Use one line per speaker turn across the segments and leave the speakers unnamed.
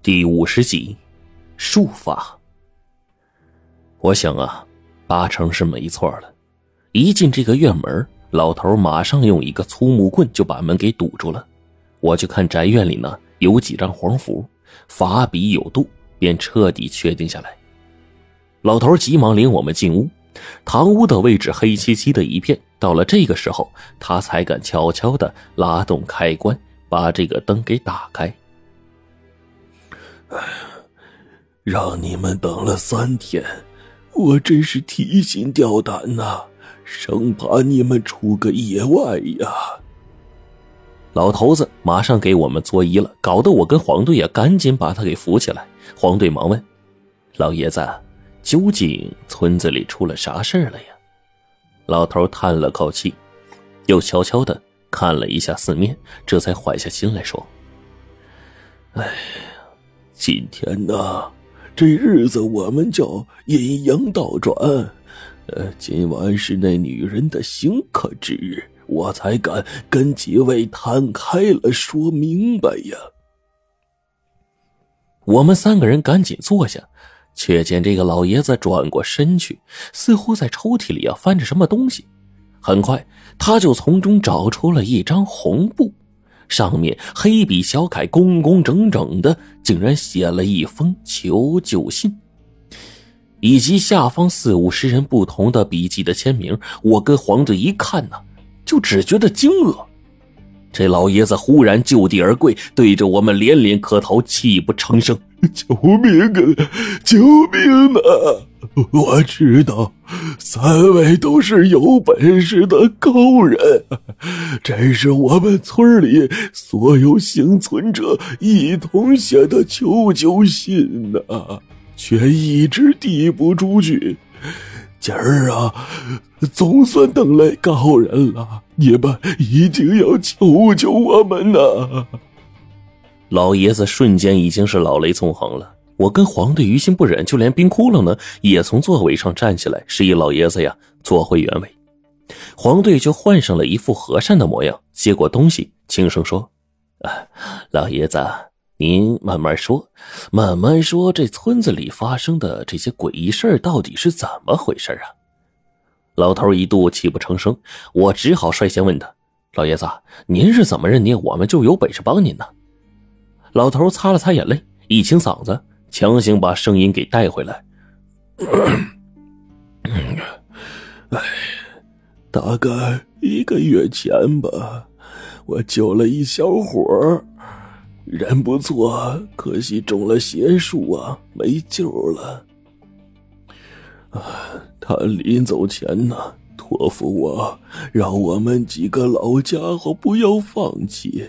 第五十集，术法。我想啊，八成是没错了。一进这个院门，老头马上用一个粗木棍就把门给堵住了。我就看宅院里呢有几张黄符，法比有度，便彻底确定下来。老头急忙领我们进屋，堂屋的位置黑漆漆的一片。到了这个时候，他才敢悄悄的拉动开关，把这个灯给打开。
哎，让你们等了三天，我真是提心吊胆呐，生怕你们出个意外呀。
老头子马上给我们作揖了，搞得我跟黄队呀赶紧把他给扶起来。黄队忙问：“老爷子，究竟村子里出了啥事了呀？”老头叹了口气，又悄悄的看了一下四面，这才缓下心来说：“
哎。”今天呢，这日子我们叫阴阳倒转。呃，今晚是那女人的刑克之日，我才敢跟几位摊开了说明白呀。
我们三个人赶紧坐下，却见这个老爷子转过身去，似乎在抽屉里啊翻着什么东西。很快，他就从中找出了一张红布。上面黑笔小楷，工工整整的，竟然写了一封求救信，以及下方四五十人不同的笔迹的签名。我跟黄队一看呢，就只觉得惊愕。这老爷子忽然就地而跪，对着我们连连磕头，泣不成声：“
救命啊！救命啊！”我知道，三位都是有本事的高人，这是我们村里所有幸存者一同写的求救信呐，却一直递不出去。今儿啊，总算等来高人了，你们一定要救救我们呐！
老爷子瞬间已经是老泪纵横了。我跟黄队于心不忍，就连冰窟窿呢也从座位上站起来，示意老爷子呀坐回原位。黄队就换上了一副和善的模样，接过东西，轻声说：“啊老爷子，您慢慢说，慢慢说，这村子里发生的这些诡异事到底是怎么回事啊？”老头一度泣不成声，我只好率先问他：“老爷子，您是怎么认定我们就有本事帮您呢？”老头擦了擦眼泪，一清嗓子。强行把声音给带回来。
哎，大概一个月前吧，我救了一小伙人不错，可惜中了邪术啊，没救了。他临走前呢，托付我，让我们几个老家伙不要放弃。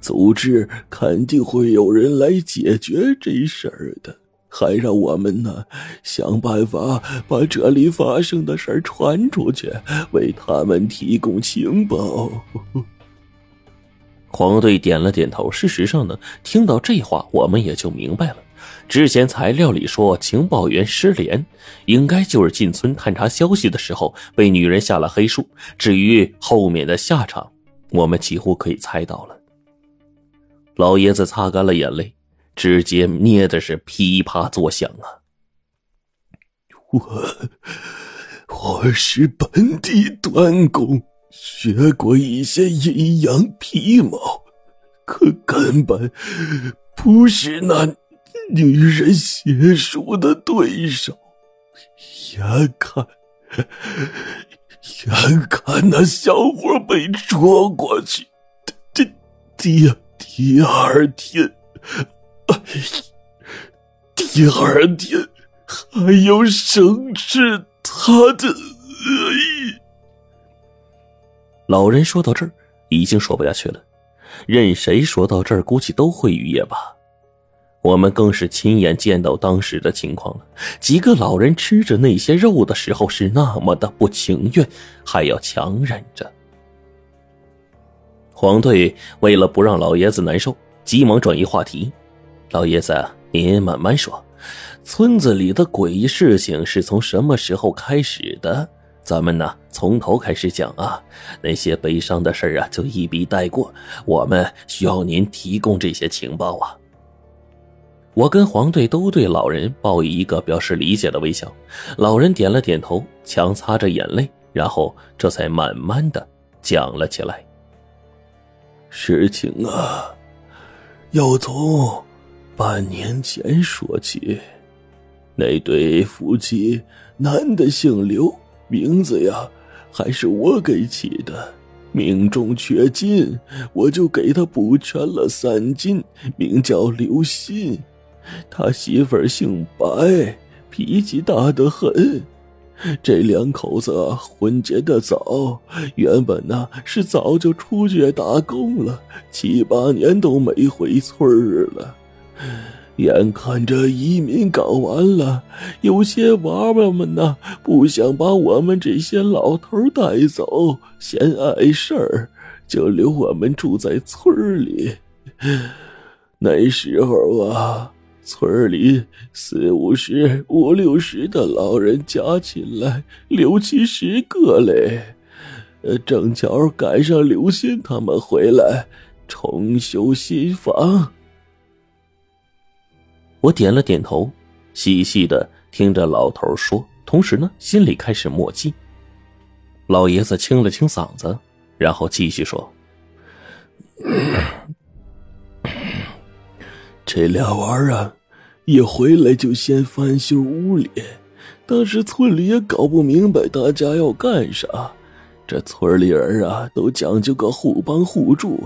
组织肯定会有人来解决这事儿的，还让我们呢想办法把这里发生的事儿传出去，为他们提供情报。
黄队点了点头。事实上呢，听到这话，我们也就明白了。之前材料里说情报员失联，应该就是进村探查消息的时候被女人下了黑术。至于后面的下场，我们几乎可以猜到了。老爷子擦干了眼泪，直接捏的是噼啪作响啊！
我我是本地短工，学过一些阴阳皮毛，可根本不是那女人邪术的对手。眼看眼看那小伙被捉过去，这爹。第二天，哎，第二天还要生吃他的。
老人说到这儿，已经说不下去了。任谁说到这儿，估计都会哕咽吧。我们更是亲眼见到当时的情况了。几个老人吃着那些肉的时候，是那么的不情愿，还要强忍着。黄队为了不让老爷子难受，急忙转移话题：“老爷子，您慢慢说，村子里的诡异事情是从什么时候开始的？咱们呢，从头开始讲啊。那些悲伤的事啊，就一笔带过。我们需要您提供这些情报啊。”
我跟黄队都对老人报以一个表示理解的微笑，老人点了点头，强擦着眼泪，然后这才慢慢的讲了起来。
事情啊，要从半年前说起。那对夫妻，男的姓刘，名字呀还是我给起的。命中缺金，我就给他补全了三金，名叫刘鑫。他媳妇儿姓白，脾气大得很。这两口子婚结的早，原本呢是早就出去打工了，七八年都没回村儿了。眼看着移民搞完了，有些娃娃们呢不想把我们这些老头带走，嫌碍事儿，就留我们住在村里。那时候啊。村里四五十、五六十的老人加起来六七十个嘞，正巧赶上刘鑫他们回来重修新房。
我点了点头，细细的听着老头说，同时呢，心里开始默记。老爷子清了清嗓子，然后继续说。
这俩娃儿啊，一回来就先翻修屋里。当时村里也搞不明白大家要干啥。这村里人啊，都讲究个互帮互助，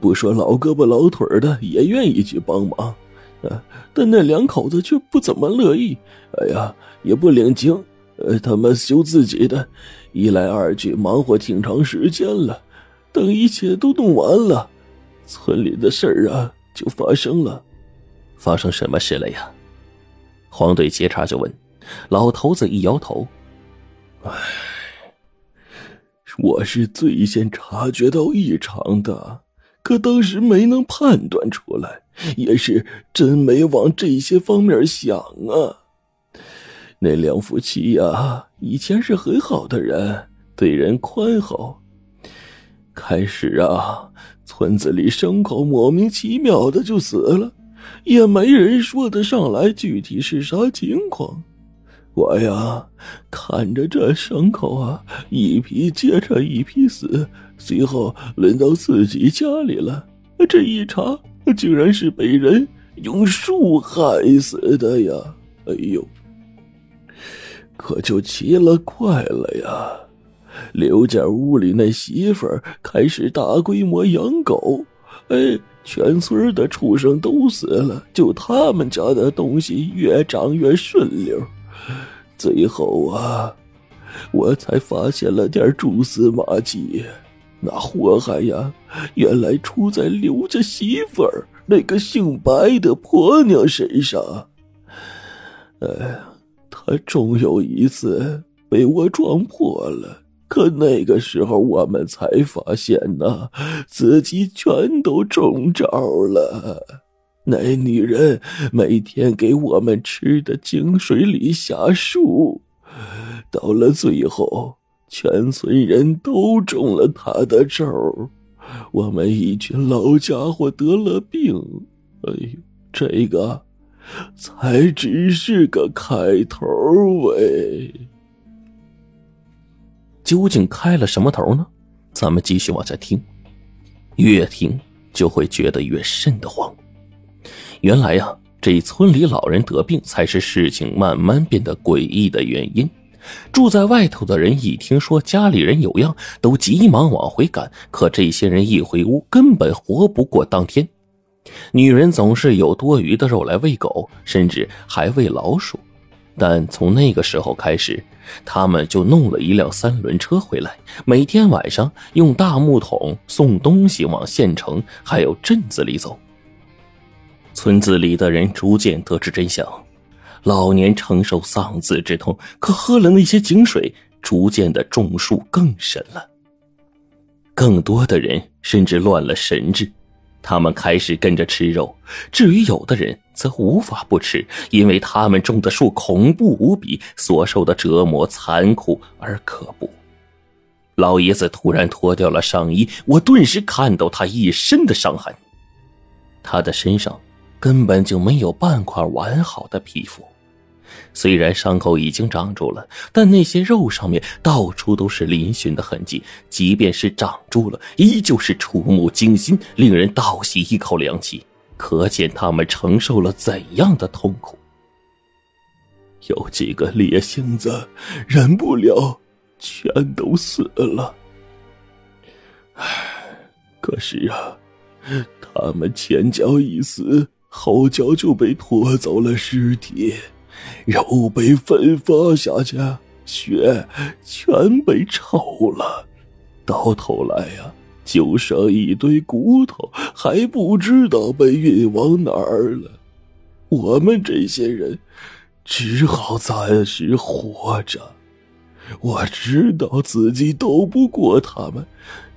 不说老胳膊老腿的，也愿意去帮忙。但那两口子却不怎么乐意。哎呀，也不领情。呃，他们修自己的，一来二去忙活挺长时间了。等一切都弄完了，村里的事儿啊。就发生了，
发生什么事了呀？黄队接茬就问。老头子一摇头：“
唉，我是最先察觉到异常的，可当时没能判断出来，也是真没往这些方面想啊。那两夫妻呀，以前是很好的人，对人宽厚。开始啊。”村子里牲口莫名其妙的就死了，也没人说得上来具体是啥情况。我呀，看着这牲口啊，一批接着一批死，最后轮到自己家里了。这一查，竟然是被人用树害死的呀！哎呦，可就奇了怪了呀！刘家屋里那媳妇儿开始大规模养狗，哎，全村的畜生都死了，就他们家的东西越长越顺溜。最后啊，我才发现了点蛛丝马迹，那祸害呀，原来出在刘家媳妇儿那个姓白的婆娘身上。哎，她终有一次被我撞破了。可那个时候，我们才发现呢，自己全都中招了。那女人每天给我们吃的井水里下树，到了最后，全村人都中了她的招。我们一群老家伙得了病，哎呦，这个才只是个开头喂。
究竟开了什么头呢？咱们继续往下听，越听就会觉得越瘆得慌。原来呀，这村里老人得病才是事情慢慢变得诡异的原因。住在外头的人一听说家里人有恙，都急忙往回赶。可这些人一回屋，根本活不过当天。女人总是有多余的肉来喂狗，甚至还喂老鼠。但从那个时候开始，他们就弄了一辆三轮车回来，每天晚上用大木桶送东西往县城还有镇子里走。村子里的人逐渐得知真相，老年承受丧子之痛，可喝了那些井水，逐渐的中暑更深了。更多的人甚至乱了神智。他们开始跟着吃肉，至于有的人则无法不吃，因为他们种的树恐怖无比，所受的折磨残酷而可怖。老爷子突然脱掉了上衣，我顿时看到他一身的伤痕。他的身上
根本就没有半块完好的皮肤。虽然伤口已经长住了，但那些肉上面到处都是嶙峋的痕迹。即便是长住了，依旧是触目惊心，令人倒吸一口凉气。可见他们承受了怎样的痛苦。
有几个烈性子忍不了，全都死了。唉，可是啊，他们前脚一死，后脚就被拖走了尸体。肉被分发下去，血全被抽了，到头来呀，就剩一堆骨头，还不知道被运往哪儿了。我们这些人只好暂时活着。我知道自己斗不过他们，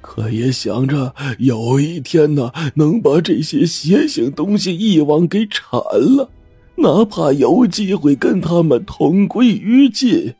可也想着有一天呢，能把这些邪性东西一网给铲了。哪怕有机会跟他们同归于尽，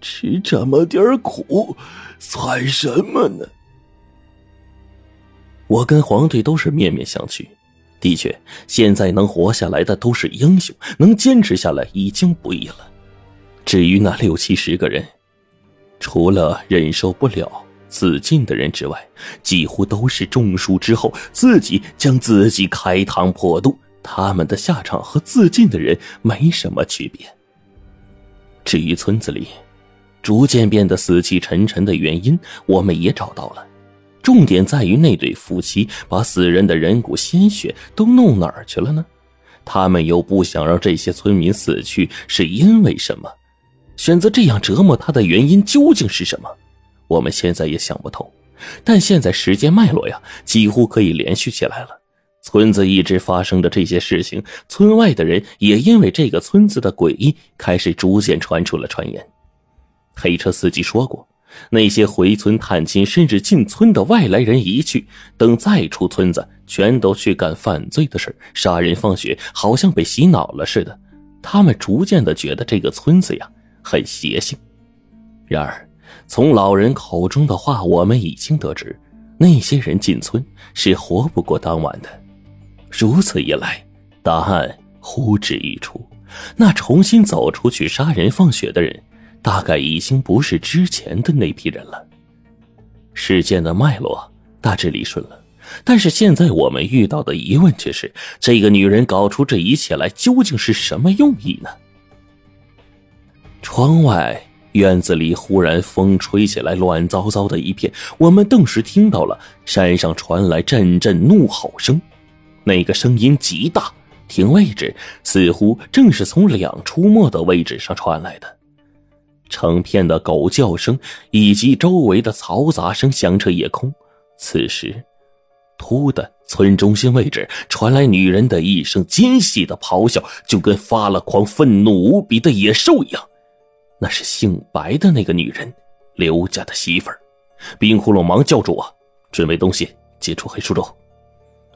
吃这么点苦，算什么呢？
我跟黄队都是面面相觑。的确，现在能活下来的都是英雄，能坚持下来已经不易了。至于那六七十个人，除了忍受不了自尽的人之外，几乎都是中暑之后自己将自己开膛破肚。他们的下场和自尽的人没什么区别。至于村子里逐渐变得死气沉沉的原因，我们也找到了。重点在于那对夫妻把死人的人骨、鲜血都弄哪儿去了呢？他们又不想让这些村民死去，是因为什么？选择这样折磨他的原因究竟是什么？我们现在也想不透。但现在时间脉络呀，几乎可以连续起来了。村子一直发生着这些事情，村外的人也因为这个村子的诡异，开始逐渐传出了传言。黑车司机说过，那些回村探亲甚至进村的外来人一去，等再出村子，全都去干犯罪的事杀人放血，好像被洗脑了似的。他们逐渐的觉得这个村子呀很邪性。然而，从老人口中的话，我们已经得知，那些人进村是活不过当晚的。如此一来，答案呼之欲出。那重新走出去杀人放血的人，大概已经不是之前的那批人了。事件的脉络大致理顺了，但是现在我们遇到的疑问却是：这个女人搞出这一切来，究竟是什么用意呢？窗外院子里忽然风吹起来，乱糟糟的一片。我们顿时听到了山上传来阵阵怒吼声。那个声音极大，听位置似乎正是从两出没的位置上传来的，成片的狗叫声以及周围的嘈杂声响彻夜空。此时，突的村中心位置传来女人的一声尖细的咆哮，就跟发了狂、愤怒无比的野兽一样。那是姓白的那个女人，刘家的媳妇儿。冰窟窿忙叫住我，准备东西，解除黑术咒。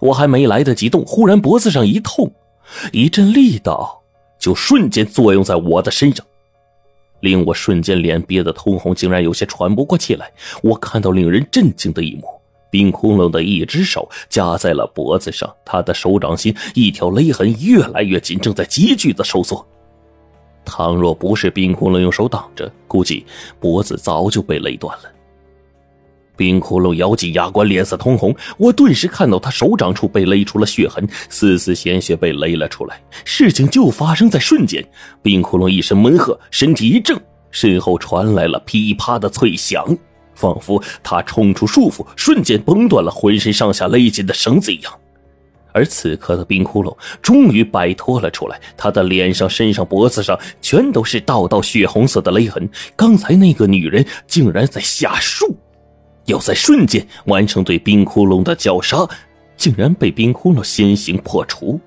我还没来得及动，忽然脖子上一痛，一阵力道就瞬间作用在我的身上，令我瞬间脸憋得通红，竟然有些喘不过气来。我看到令人震惊的一幕：冰窟窿的一只手夹在了脖子上，他的手掌心一条勒痕越来越紧，正在急剧的收缩。倘若不是冰窟窿用手挡着，估计脖子早就被勒断了。冰窟窿咬紧牙关，脸色通红。我顿时看到他手掌处被勒出了血痕，丝丝鲜血被勒了出来。事情就发生在瞬间。冰窟窿一声闷喝，身体一震，身后传来了噼啪的脆响，仿佛他冲出束缚，瞬间崩断了浑身上下勒紧的绳子一样。而此刻的冰窟窿终于摆脱了出来，他的脸上、身上、脖子上全都是道道血红色的勒痕。刚才那个女人竟然在下树。要在瞬间完成对冰窟窿的绞杀，竟然被冰窟窿先行破除。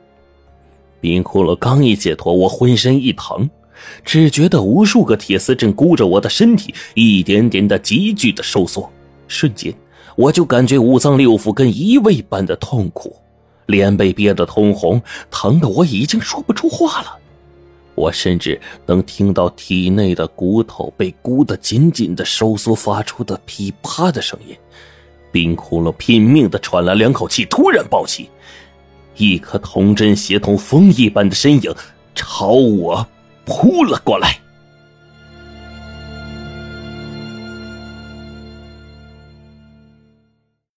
冰窟窿刚一解脱，我浑身一疼，只觉得无数个铁丝阵箍着我的身体，一点点的急剧的收缩。瞬间，我就感觉五脏六腑跟移位般的痛苦，脸被憋得通红，疼得我已经说不出话了。我甚至能听到体内的骨头被箍得紧紧的收缩发出的噼啪的声音。冰窟窿拼命的喘了两口气，突然暴起，一颗童真协同风一般的身影朝我扑了过来。